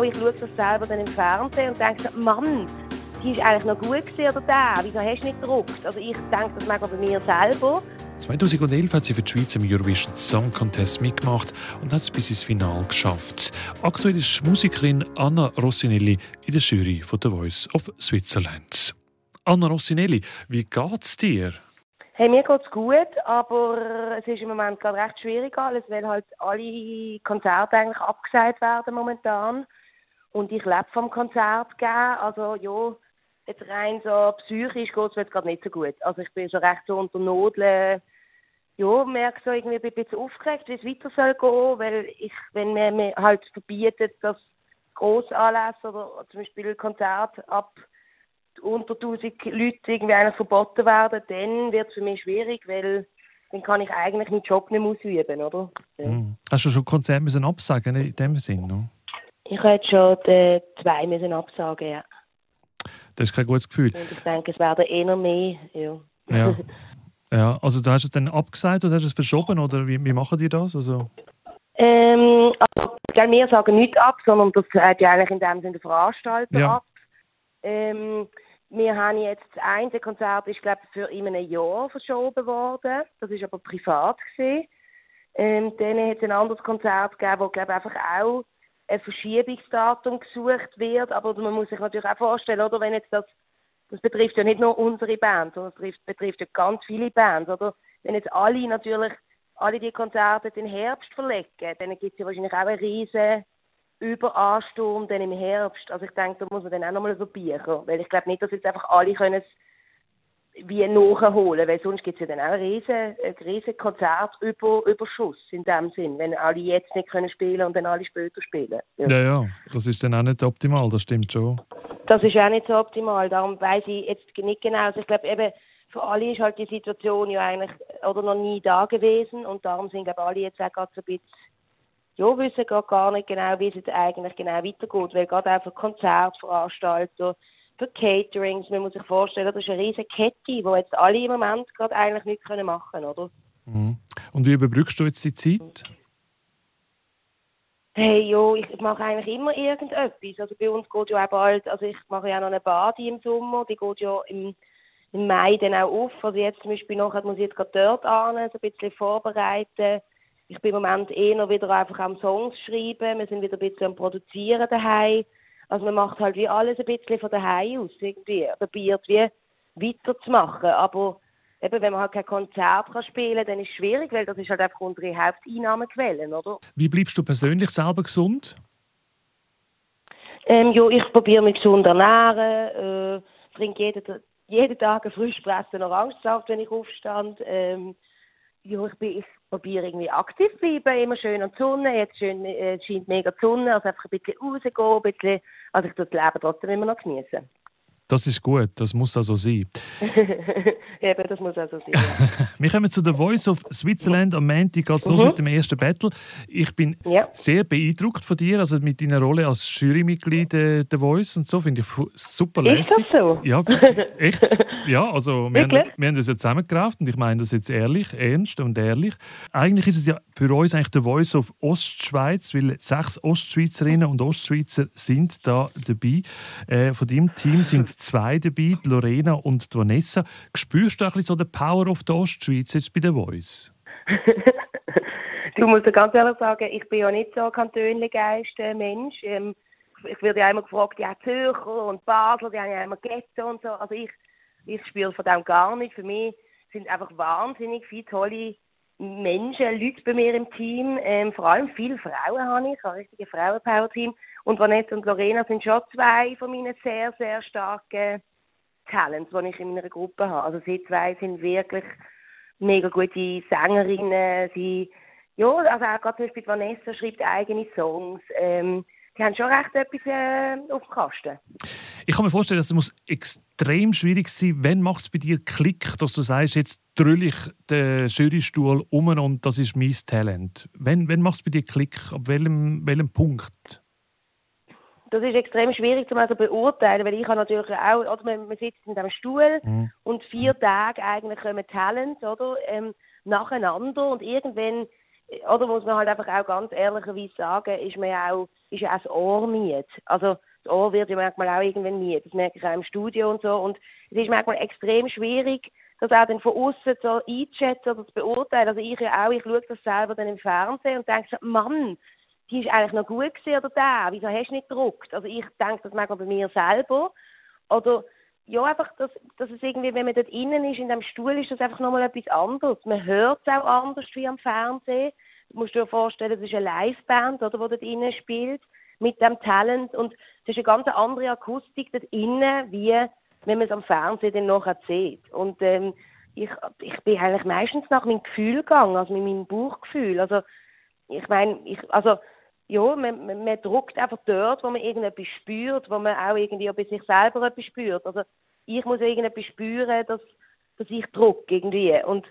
Auch ich schaue das selber dann im Fernsehen und denke, Mann, die ist eigentlich noch gut gewesen, oder der? Wieso hast du nicht gedruckt? Also ich denke das manchmal bei mir selber. 2011 hat sie für die Schweiz im Eurovision Song Contest mitgemacht und hat es bis ins Finale geschafft. Aktuell ist Musikerin Anna Rossinelli in der Jury von The Voice of Switzerland. Anna Rossinelli, wie geht's dir? Hey, mir geht's gut, aber es ist im Moment gerade recht schwierig alles, weil halt alle Konzerte eigentlich abgesagt werden momentan. Und ich lebe vom Konzert geben. Also ja, jetzt rein so psychisch geht es gerade nicht so gut. Also ich bin so recht so unter Nodeln. Ja, merke so irgendwie ein bisschen aufgeregt, wie es weiter soll gehen, weil ich, wenn mir, mir halt verbietet, dass Grossanlässe oder zum Beispiel Konzerte ab unter 1000 Leuten irgendwie einer verboten werden, dann wird es für mich schwierig, weil dann kann ich eigentlich meinen Job nicht mehr ausüben, oder? Ja. Mhm. Hast du schon Konzerte müssen absagen in dem Sinn? No? Ich hätte schon zwei müssen absagen, ja. Das ist kein gutes Gefühl. Und ich denke, es werden eher mehr, ja. Ja. ja. Also du hast es dann abgesagt oder hast du es verschoben oder wie, wie machen die das? Also... Ähm, also, wir sagen nicht ab, sondern das hat ja eigentlich in dem Sinne der Veranstalter ja. ab. Ähm, wir haben jetzt das eine Konzert ist glaube ich, für in einem Jahr verschoben worden. Das ist aber privat gesehen. Ähm, dann hat es ein anderes Konzert gegeben, wo glaube einfach auch ein Verschiebungsdatum gesucht wird. Aber man muss sich natürlich auch vorstellen, oder wenn jetzt das das betrifft ja nicht nur unsere Band, sondern es betrifft, betrifft ja ganz viele Bands, oder? Wenn jetzt alle natürlich alle die Konzerte den Herbst verlegen, dann gibt es ja wahrscheinlich auch einen riesen Überansturm dann im Herbst. Also ich denke, da muss man dann auch nochmal so biegen. Weil ich glaube nicht, dass jetzt einfach alle können wie nachholen, weil sonst gibt es ja dann auch einen riesen, einen riesen Konzertüberschuss in dem Sinn, wenn alle jetzt nicht können spielen und dann alle später spielen. Ja. ja, ja, das ist dann auch nicht optimal, das stimmt schon. Das ist auch nicht so optimal, darum weiß ich jetzt nicht genau. Also ich glaube eben, für alle ist halt die Situation ja eigentlich oder noch nie da gewesen und darum sind glaube alle jetzt auch gerade so ein bisschen ja, wissen gerade gar nicht genau, wie es jetzt eigentlich genau weitergeht, weil gerade auch für Konzertveranstalter, für Caterings, man muss sich vorstellen, das ist eine riesige Kette, die jetzt alle im Moment gerade eigentlich nicht machen können, oder? Mhm. Und wie überbrückst du jetzt die Zeit? Hey, jo, ich mache eigentlich immer irgendetwas. Also bei uns geht ja auch bald, also ich mache ja noch eine Badi im Sommer, die geht ja im, im Mai dann auch auf. Also jetzt zum Beispiel nachher muss ich jetzt gerade dort an, so ein bisschen vorbereiten ich bin im Moment eher wieder einfach am Songs schreiben, wir sind wieder ein bisschen am Produzieren daheim. Also man macht halt wie alles ein bisschen von daheim aus irgendwie, probiert wie weiterzumachen, aber eben, wenn man halt kein Konzert kann spielen kann, dann ist es schwierig, weil das ist halt einfach unsere Haupteinnahmequelle, oder? Wie bleibst du persönlich selber gesund? Ähm, ja, ich probiere mich gesund ernähren, äh, trinke jeden, jeden Tag einen frisch gepressten Orangensaft, wenn ich aufstand. Ähm, ja, ich, bin, ich probiere irgendwie aktiv zu bleiben, immer schön an die Sonne. Jetzt schön, äh, scheint mega die Sonne, also einfach ein bisschen rausgehen, ein bisschen, also ich das Leben trotzdem immer noch genießen. Das ist gut, das muss also sein. Eben, das muss also sein. Wir kommen zu der Voice of Switzerland. Am Montag geht es mhm. los mit dem ersten Battle. Ich bin ja. sehr beeindruckt von dir, also mit deiner Rolle als Jurymitglied äh, der Voice und so, finde ich super lässig. Ist das so? Ja, echt. Ja, also wir haben, wir haben das ja zusammengerafft und ich meine das jetzt ehrlich, ernst und ehrlich. Eigentlich ist es ja für uns eigentlich der Voice of Ostschweiz, weil sechs Ostschweizerinnen und Ostschweizer sind da dabei. Äh, von deinem Team sind zwei dabei, Lorena und Vanessa. Spürst du ein bisschen so den Power of der Ostschweiz jetzt bei der Voice? du musst ganz ehrlich sagen, ich bin ja nicht so ein kantönlichgeister Mensch. Ähm, ich werde ja immer gefragt, ja, Zürcher und Basel, die haben ja immer Ghetto und so. Also ich, ich spüre von dem gar nicht. Für mich sind einfach wahnsinnig viele tolle Menschen, Leute bei mir im Team. Ähm, vor allem viele Frauen habe ich. Ein richtiges Frauenpower-Team. Und Vanessa und Lorena sind schon zwei von meinen sehr, sehr starken Talents, die ich in meiner Gruppe habe. Also sie zwei sind wirklich mega gute Sängerinnen. Sie, ja, also auch gerade zum Beispiel Vanessa schreibt eigene Songs. Ähm, die haben schon recht etwas äh, auf dem Kasten. Ich kann mir vorstellen, dass es muss extrem schwierig sein Wann macht es bei dir Klick, dass du sagst, jetzt drülle ich den Jurystuhl um und das ist mein Talent? Wann, wann macht es bei dir Klick? Ab welchem, welchem Punkt? Das ist extrem schwierig zu also beurteilen, weil ich habe natürlich auch, oder man, man sitzt in diesem Stuhl mhm. und vier Tage eigentlich kommen Talents, oder, ähm, nacheinander und irgendwann oder muss man halt einfach auch ganz ehrlicherweise sagen, ist man ja auch, ist ja auch das Ohr miet. Also das Ohr wird ja manchmal auch irgendwann miet. Das merke ich auch im Studio und so. Und es ist manchmal extrem schwierig, das auch dann von außen so einzuschätzen oder zu beurteilen. Also ich ja auch, ich schaue das selber dann im Fernsehen und denke so, Mann, die ist eigentlich noch gut gewesen oder der, wieso hast du nicht gedruckt? Also ich denke das manchmal bei mir selber. Oder ja, einfach, dass, dass es irgendwie, wenn man dort innen ist, in dem Stuhl, ist das einfach nochmal etwas anderes. Man hört es auch anders wie am Fernsehen. Du musst dir vorstellen, das ist eine Liveband, oder, die dort innen spielt, mit dem Talent. Und es ist eine ganz andere Akustik dort innen, wie wenn man es am Fernsehen dann nachher sieht. Und ähm, ich, ich bin eigentlich meistens nach meinem Gefühl gegangen, also mit meinem Bauchgefühl. Also ich meine, ich, also ja, man, man, man druckt einfach dort, wo man irgendetwas spürt, wo man auch irgendwie bei sich selber etwas spürt. Also ich muss irgendetwas spüren, dass, dass ich drucke irgendwie. Und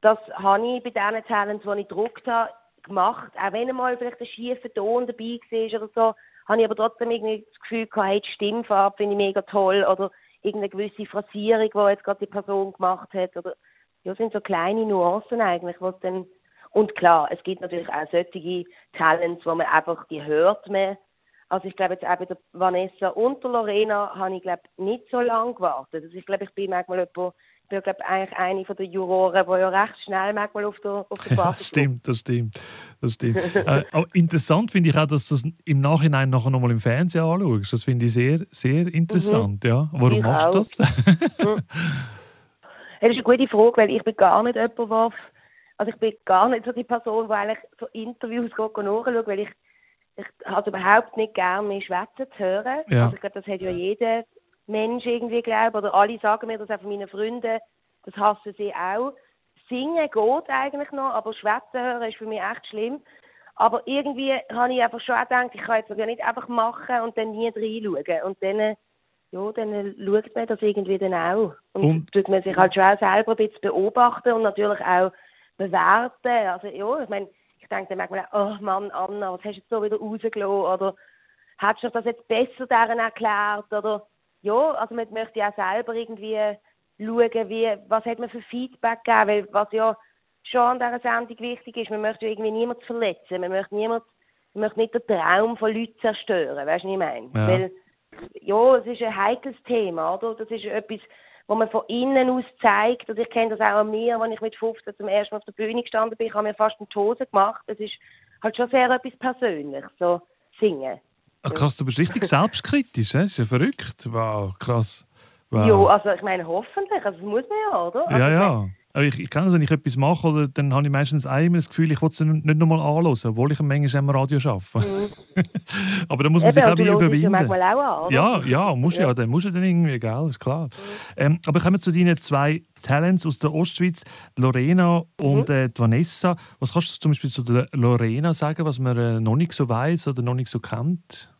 das habe ich bei diesen Talents, die ich gedruckt habe, gemacht. Auch wenn mal vielleicht ein schiefer Ton dabei war oder so, habe ich aber trotzdem irgendwie das Gefühl gehabt, hey, die Stimmfarbe finde ich mega toll oder irgendeine gewisse Phrasierung, die jetzt gerade die Person gemacht hat. Oder, ja, das sind so kleine Nuancen eigentlich, was dann und klar, es gibt natürlich auch solche Talents, wo man einfach, die hört man. Also ich glaube jetzt auch bei der Vanessa und der Lorena habe ich glaube nicht so lange gewartet. Also ich glaube, ich bin manchmal jemand, ich bin glaube eigentlich eine von den Juroren, die ja recht schnell manchmal auf der, auf der Das stimmt, das stimmt, das stimmt. äh, interessant finde ich auch, dass du das im Nachhinein nachher nochmal im Fernsehen anschaust. Das finde ich sehr, sehr interessant, mhm. ja. Warum ich machst du das? mhm. Das ist eine gute Frage, weil ich bin gar nicht jemand, der also ich bin gar nicht so die Person, die eigentlich so Interviews nachschaut, weil ich, ich halt überhaupt nicht gerne mehr schwätzen zu hören. Ja. Also ich glaube, das hat ja jeder Mensch irgendwie, glaube oder alle sagen mir das auch von meinen Freunden, das hassen sie auch. Singen geht eigentlich noch, aber schwätzen hören ist für mich echt schlimm. Aber irgendwie habe ich einfach schon auch gedacht, ich kann jetzt ja nicht einfach machen und dann nie reinschauen. Und dann, ja, dann schaut man das irgendwie dann auch. Und, und tut man sich halt schon auch selber ein bisschen beobachten und natürlich auch bewerten. Also ja, ich meine, ich denke dann manchmal, oh Mann, Anna, was hast du jetzt so wieder rausgelassen? Oder hättest du das jetzt besser deren erklärt? Oder ja, also man möchte ja auch selber irgendwie schauen, wie, was hat man für Feedback gegeben, weil was ja schon an dieser Sendung wichtig ist, man möchte ja irgendwie niemanden verletzen, man möchte niemand, man möchte nicht den Traum von Leuten zerstören, weißt du, was ich meine? Ja. Weil, ja, es ist ein heikles Thema, oder? Das ist etwas, wo man von innen aus zeigt, und ich kenne das auch an mir, als ich mit 15 zum ersten Mal auf der Bühne gestanden bin, ich habe mir fast eine Hose gemacht. Es ist halt schon sehr etwas Persönliches, so singen. Ach krass, du bist richtig selbstkritisch, das ist ja verrückt. Wow, krass. Wow. Ja, also ich meine hoffentlich, also das muss man ja, oder? Also, ja, ja. Aber ich, ich kenne das, wenn ich etwas mache, oder, dann habe ich meistens einmal das Gefühl, ich will es nicht nochmal anhören, obwohl ich manchmal am Radio arbeite. Mhm. aber da muss man Eben, sich auch wie überwinden. Auch an, ja, ja, muss ja. ja, dann muss ja dann irgendwie, gell, ist klar. Mhm. Ähm, aber kommen wir zu deinen zwei Talents aus der Ostschweiz, Lorena und mhm. äh, Vanessa. Was kannst du zum Beispiel zu der Lorena sagen, was man äh, noch nicht so weiß oder noch nicht so kennt?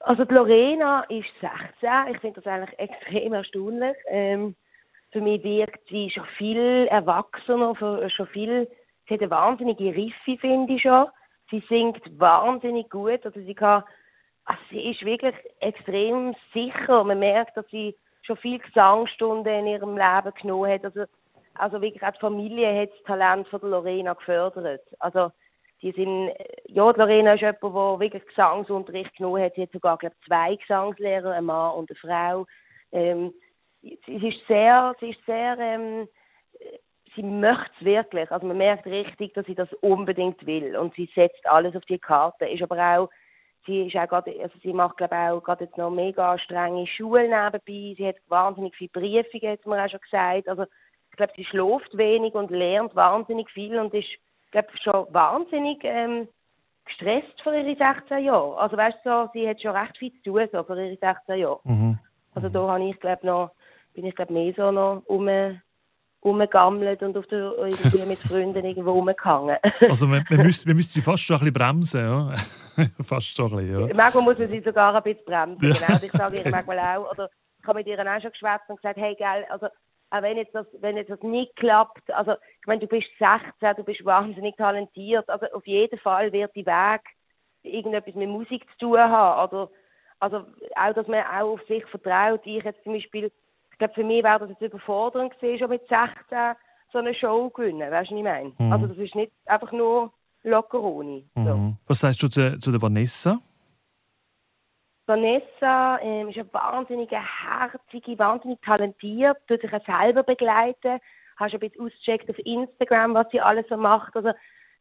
Also die Lorena ist 16. Ich finde das eigentlich extrem erstaunlich. Ähm, für mich wirkt sie schon viel erwachsener, schon viel, sie hat eine wahnsinnige Riffe, finde ich schon. Sie singt wahnsinnig gut, also sie kann, also sie ist wirklich extrem sicher. Man merkt, dass sie schon viel Gesangsstunden in ihrem Leben genommen hat. Also, also wirklich auch die Familie hat das Talent von der Lorena gefördert. Also, die sind, ja, die Lorena ist jemand, der wirklich Gesangsunterricht genommen hat. Sie hat sogar, glaube ich, zwei Gesangslehrer, ein Mann und eine Frau. Ähm, sie ist sehr, sie ist sehr, ähm, sie möchte es wirklich. Also man merkt richtig, dass sie das unbedingt will und sie setzt alles auf die Karte. Ist aber auch, sie ist auch gerade, also sie macht glaube auch gerade jetzt noch mega strenge Schulen nebenbei. Sie hat wahnsinnig viele Briefungen, hat man auch schon gesagt. Also ich glaube, sie schläft wenig und lernt wahnsinnig viel und ist, glaube schon wahnsinnig ähm, gestresst für ihre 16 Jahre. Also weißt du, so, sie hat schon recht viel zu tun so, für ihre 16 Jahre. Mhm. Also da habe ich glaube noch bin ich glaube mehr so noch um rumgegammelt und auf der, irgendwie mit Freunden irgendwo rumgehangen. also man, man, müsste, man müsste sie fast schon ein bisschen bremsen, ja? fast schon ein bisschen, ja. Manchmal muss man sie sogar ein bisschen bremsen, ja. genau. Ich sage ihr manchmal auch, oder ich habe mit ihr auch schon geschwätzt und gesagt, hey, geil, also auch wenn jetzt, das, wenn jetzt das nicht klappt, also ich meine, du bist 16, du bist wahnsinnig talentiert, also auf jeden Fall wird die Weg irgendetwas mit Musik zu tun haben, oder also auch, dass man auch auf sich vertraut. Ich jetzt zum Beispiel ich glaube, für mich wäre das jetzt überfordernd gewesen, schon mit 16. so eine Show gewinnen, weißt du, was ich meine? Mhm. Also das ist nicht einfach nur locker ohne. So. Mhm. Was sagst du zu, zu der Vanessa? Vanessa ähm, ist eine wahnsinnig herzige, wahnsinnig talentiert, tut sich auch selber begleiten. Hast du ein bisschen ausgecheckt auf Instagram, was sie alles so macht. Also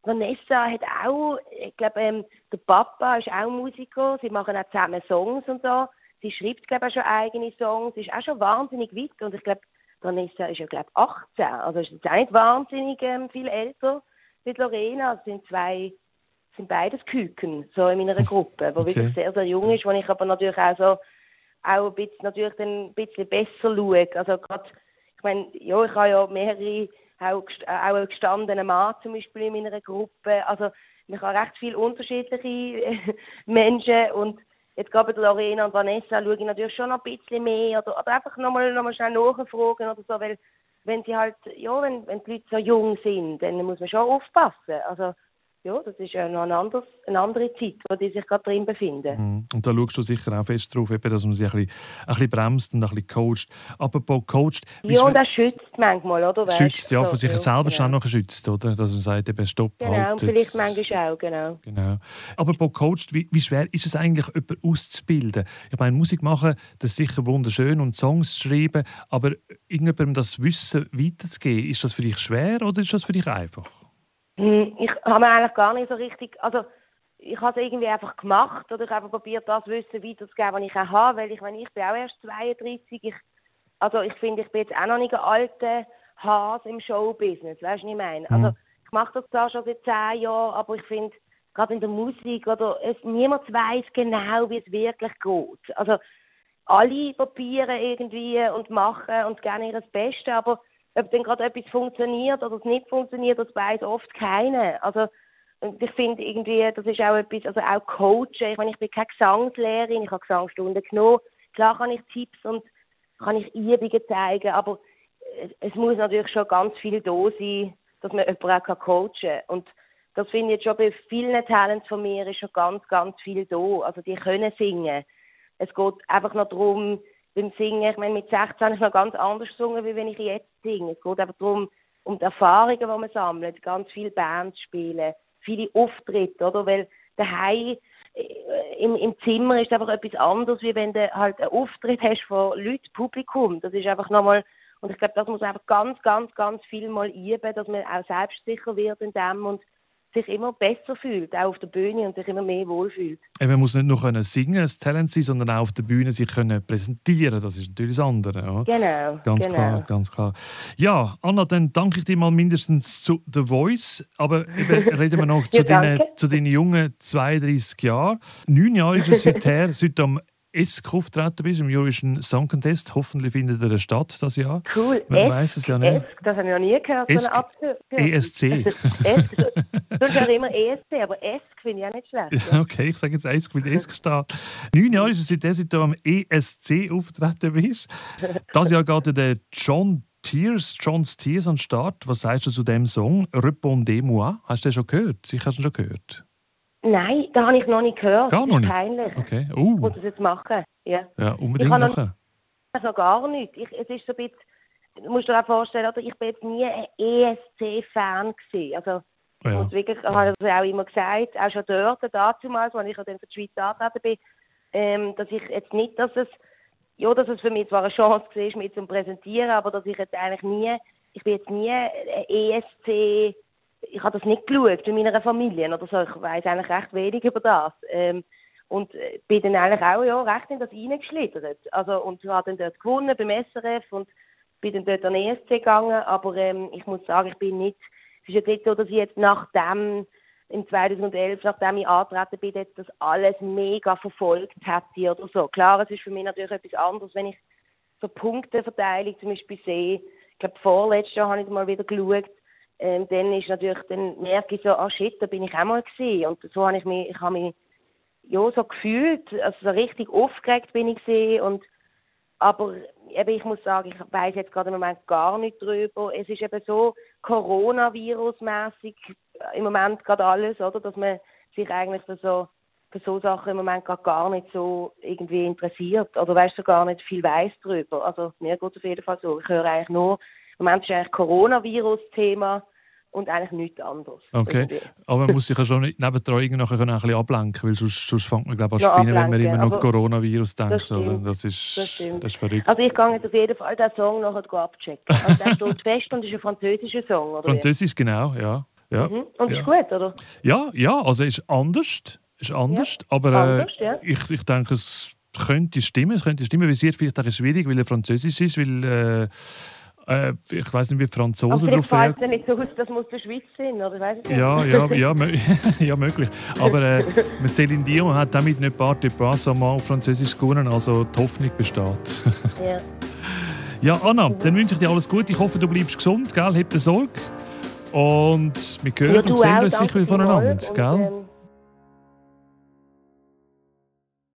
Vanessa hat auch, ich glaube, ähm, der Papa ist auch Musiker, sie machen auch zusammen Songs und so. Sie schreibt, glaube ich, auch schon eigene Songs, sie ist auch schon wahnsinnig weit und ich glaube, Vanessa ist ja, glaube ich, 18, also ist jetzt auch nicht wahnsinnig ähm, viel älter mit Lorena, also sind zwei sind beides Küken, so in meiner Gruppe, wo okay. wirklich sehr, sehr jung ist, wo ich aber natürlich auch so auch ein bisschen, natürlich dann ein bisschen besser schaue. Also gerade, ich meine, ja, ich habe ja mehrere, auch, auch einen gestandenen Mann zum Beispiel in meiner Gruppe. Also ich habe recht viele unterschiedliche Menschen und jetzt gerade bei Lorena und Vanessa schaue ich natürlich schon noch ein bisschen mehr oder, oder einfach nochmal noch mal schnell nachfragen oder so, weil wenn sie halt, ja, wenn, wenn die Leute so jung sind, dann muss man schon aufpassen. Also ja, das ist ja noch ein anderes, eine andere Zeit, wo die sich gerade drin befinden. Mhm. Und da schaust du sicher auch fest drauf, eben, dass man sich ein bisschen, ein bisschen bremst und ein bisschen coacht. Apropos coacht... Ja, und das schützt manchmal, oder? Schützt, ja, von sich ja, selber genau. schon noch schützt, oder? Dass man sagt, eben, stopp, Genau, halt und vielleicht manchmal auch, genau. genau. Apropos coacht, wie, wie schwer ist es eigentlich, jemanden auszubilden? Ich meine, Musik machen, das ist sicher wunderschön und Songs schreiben, aber irgendjemandem das Wissen weiterzugeben, ist das für dich schwer oder ist das für dich einfach? Hm, ich habe mir eigentlich gar nicht so richtig, also ich habe es irgendwie einfach gemacht oder ich habe probiert, das Wissen weiterzugeben, was ich auch habe, weil ich meine, ich bin auch erst 32, ich, also ich finde, ich bin jetzt auch noch nicht ein alter Hase im Showbusiness, weißt du, was ich meine? Also mhm. ich mache das zwar schon seit zehn Jahren, aber ich finde, gerade in der Musik oder es, niemand weiß genau, wie es wirklich geht. Also alle probieren irgendwie und machen und gerne ihr Bestes, aber ob dann gerade etwas funktioniert oder es nicht funktioniert, das weiß oft keiner. Also ich finde irgendwie, das ist auch etwas, also auch Coachen. Ich meine, ich bin keine Gesangslehrerin, ich habe Gesangsstunden genommen. Klar kann ich Tipps und kann ich Übungen zeigen, aber es muss natürlich schon ganz viel da sein, dass man jemanden auch coachen kann. Und das finde ich jetzt schon bei vielen Talents von mir ist schon ganz, ganz viel da. Also die können singen. Es geht einfach noch darum, beim Singen, ich meine, mit 16 habe ich noch ganz anders gesungen, wie wenn ich jetzt singe. Es geht einfach darum, um die Erfahrungen, die man sammelt, ganz viele Bands spielen, viele Auftritte, oder? Weil daheim äh, im, im Zimmer ist einfach etwas anderes, wie wenn du halt einen Auftritt hast von Leuten, Publikum. Das ist einfach nochmal, und ich glaube, das muss man einfach ganz, ganz, ganz viel mal üben, dass man auch selbstsicher wird in dem und sich immer besser fühlt, auch auf der Bühne und sich immer mehr wohlfühlt. Man muss nicht nur können singen, ein Talent sein, sondern auch auf der Bühne sich können präsentieren. Das ist natürlich das andere. Ja. Genau. Ganz genau. klar, ganz klar. Ja, Anna, dann danke ich dir mal mindestens zu The Voice. Aber eben, reden wir noch zu, ja, deinen, zu deinen jungen 32 Jahren. Neun Jahre ist es seither, seit am ESC auftreten bist im Eurovision Song Contest. Hoffentlich findet er statt das Jahr. Cool. Man weiß es ja nicht. ESC, das habe ich noch nie gehört. ESC. ESC. ESC. Du sagst immer ESC, aber ESC finde ich auch nicht schlecht. Ja. Okay, ich sage jetzt ESC, weil ESC steht. Neun Jahre ist es seitdem, seit du am ESC auftreten bist. Das Jahr geht der John Tears, John's Tears an den Start. Was sagst du zu dem Song? Répondez-moi. Hast du den schon gehört? Sicher hast du ihn schon gehört. Nein, da habe ich noch nicht gehört. Gar noch nicht? Peinlich. Okay. Uh. Ich muss das jetzt machen. Ja, ja unbedingt ich machen. Also gar nicht. Ich, es ist so ein bisschen, du musst dir auch vorstellen, oder? ich bin jetzt nie ein ESC-Fan gewesen. Also, oh ja. und wirklich, ich habe das auch immer gesagt, auch schon dort, damals, als ich dann für die Schweiz angetreten bin, ähm, dass ich jetzt nicht, dass es, ja, dass es für mich zwar eine Chance war, mich zu präsentieren, aber dass ich jetzt eigentlich nie, ich bin jetzt nie ein ESC ich habe das nicht geschaut in meiner Familie oder so. Ich weiß eigentlich recht wenig über das. Ähm, und äh, bin dann eigentlich auch ja, recht in das reingeschlittert. Also, und habe dann dort gewonnen beim SRF und bin dann dort an den ESC gegangen. Aber ähm, ich muss sagen, ich bin nicht, es ist jetzt nicht so, dass ich jetzt nachdem, im 2011, nachdem ich angetreten bin, jetzt das alles mega verfolgt hätte oder so. Klar, es ist für mich natürlich etwas anderes, wenn ich so Punkteverteilung zum Beispiel sehe. Ich glaube, vorletztes Jahr habe ich mal wieder geschaut, ähm, dann ist natürlich, dann merke ich so, ah shit, da bin ich auch mal gewesen. Und so habe ich mich, ich habe mich, ja, so gefühlt, also so richtig aufgeregt bin ich gesehen und aber eben, ich muss sagen, ich weiß jetzt gerade im Moment gar nicht drüber. Es ist eben so Coronavirus-mäßig im Moment gerade alles, oder, dass man sich eigentlich für so für so Sachen im Moment gerade gar nicht so irgendwie interessiert oder weißt du gar nicht viel weiß drüber. Also mir geht es auf jeden Fall so. Ich höre eigentlich nur Im Moment ist eigentlich Coronavirus-Thema und eigentlich nichts anderes. Okay, aber man muss sich ja schon nebendran nachher ein bisschen ablenken, weil sonst, sonst fängt man glaube ich, an spinnen, wenn man immer noch Coronavirus denkt. Das, das, ist, das, das, ist verrückt. Also ich gehe jetzt auf jeden Fall den Song nachher abchecken. Also der steht fest und ist ein französischer Song, oder? Französisch, genau, ja. ja. Mhm. Und ja. ist gut, oder? Ja, ja, also ist anders, ist anders, ja. aber äh, anders, ja. ich, ich denke, es könnte stimmen, es könnte stimmen, weil es wird vielleicht auch schwierig, weil er französisch ist, weil... Äh, äh, ich weiß nicht, wie die Franzosen darauf reagieren. Aber nicht so aus, das muss der Schweiz sein, oder? Weiss ich ja, ja, ja, ja, möglich. Aber äh, Céline Dion hat damit nicht «Part de pas auf Französisch gewonnen, also die Hoffnung besteht. ja. Ja, Anna, dann wünsche ich dir alles Gute. Ich hoffe, du bleibst gesund, gell? Hab dir Sorge. Und wir hören ja, und sehen uns sicher voneinander, gell? Und, ähm